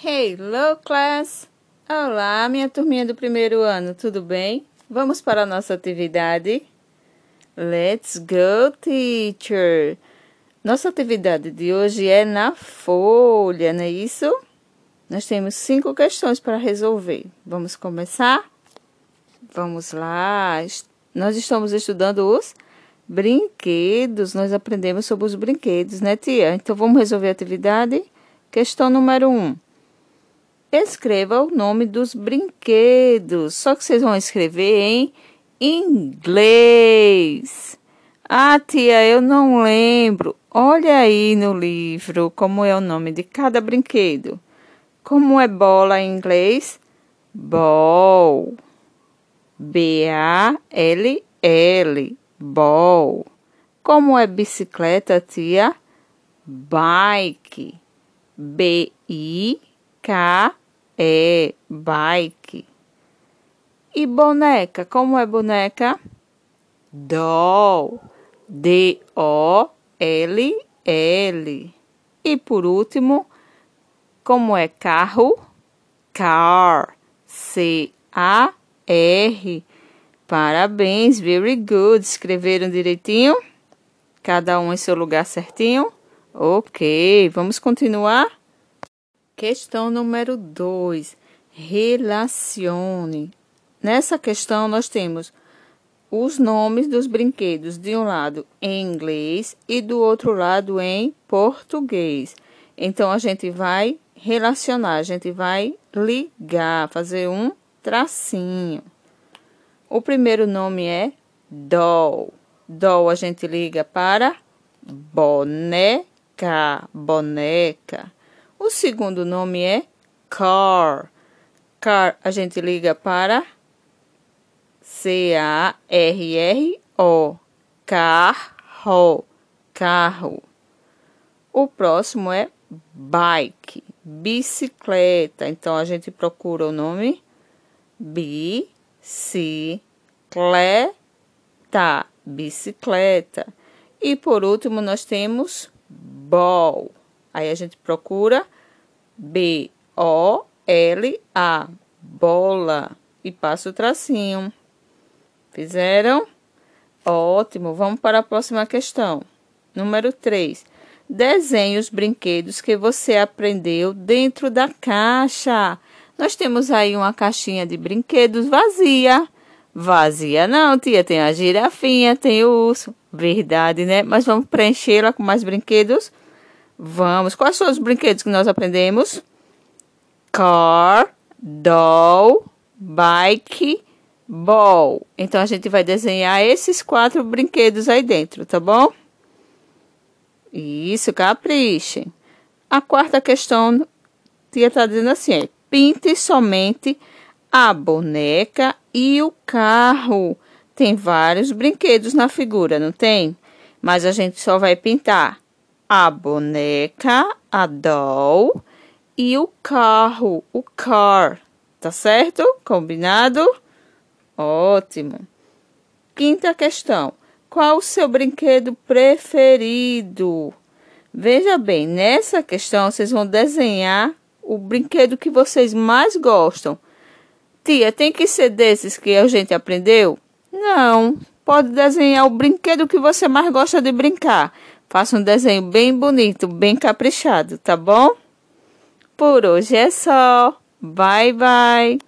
Hello, class! Olá, minha turminha do primeiro ano, tudo bem? Vamos para a nossa atividade? Let's go, teacher! Nossa atividade de hoje é na folha, não é isso? Nós temos cinco questões para resolver. Vamos começar? Vamos lá! Nós estamos estudando os brinquedos. Nós aprendemos sobre os brinquedos, né, tia? Então vamos resolver a atividade? Questão número um. Escreva o nome dos brinquedos. Só que vocês vão escrever em inglês. Ah, tia, eu não lembro. Olha aí no livro como é o nome de cada brinquedo. Como é bola em inglês? Ball. B-A-L-L. Ball. Como é bicicleta, tia? Bike. B-I-K é bike. E boneca, como é boneca? Doll. D-O-L-L. E por último, como é carro? Car. C-A-R. Parabéns, very good. Escreveram direitinho? Cada um em seu lugar certinho? Ok, vamos continuar? Questão número 2. Relacione. Nessa questão, nós temos os nomes dos brinquedos de um lado em inglês e do outro lado em português. Então, a gente vai relacionar, a gente vai ligar, fazer um tracinho. O primeiro nome é doll. Doll a gente liga para boneca, boneca. O segundo nome é car. Car a gente liga para C-A-R-R-O. Carro. Carro. O próximo é bike. Bicicleta. Então a gente procura o nome bicicleta. Bicicleta. E por último nós temos ball. Aí a gente procura B-O-L-A, bola, e passa o tracinho. Fizeram? Ótimo, vamos para a próxima questão. Número 3. Desenhe os brinquedos que você aprendeu dentro da caixa. Nós temos aí uma caixinha de brinquedos vazia. Vazia não, tia, tem a girafinha, tem o urso. Verdade, né? Mas vamos preenchê-la com mais brinquedos? Vamos. Quais são os brinquedos que nós aprendemos? Car, doll, bike, ball. Então a gente vai desenhar esses quatro brinquedos aí dentro, tá bom? Isso, caprichem. A quarta questão, tia tá dizendo assim: é, pinte somente a boneca e o carro. Tem vários brinquedos na figura, não tem? Mas a gente só vai pintar a boneca, a doll e o carro, o car. Tá certo? Combinado? Ótimo. Quinta questão. Qual o seu brinquedo preferido? Veja bem, nessa questão vocês vão desenhar o brinquedo que vocês mais gostam. Tia, tem que ser desses que a gente aprendeu? Não. Pode desenhar o brinquedo que você mais gosta de brincar. Faça um desenho bem bonito, bem caprichado, tá bom? Por hoje é só. Bye, bye.